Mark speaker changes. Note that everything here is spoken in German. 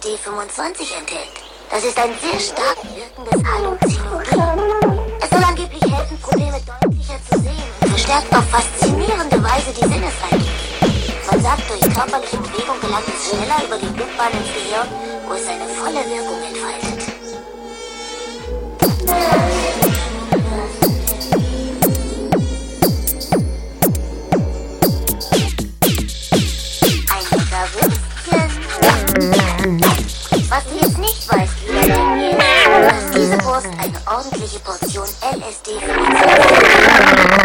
Speaker 1: Portion LSD-25 enthält. Das ist ein sehr stark wirkendes Halluzinogen. Es soll angeblich helfen, Probleme deutlicher zu sehen und verstärkt auf faszinierende Weise die Sinnesreiche. Man sagt, durch körperliche Bewegung gelangt es schneller über die Blutbahn ins Gehirn, ordentliche Portion LSD für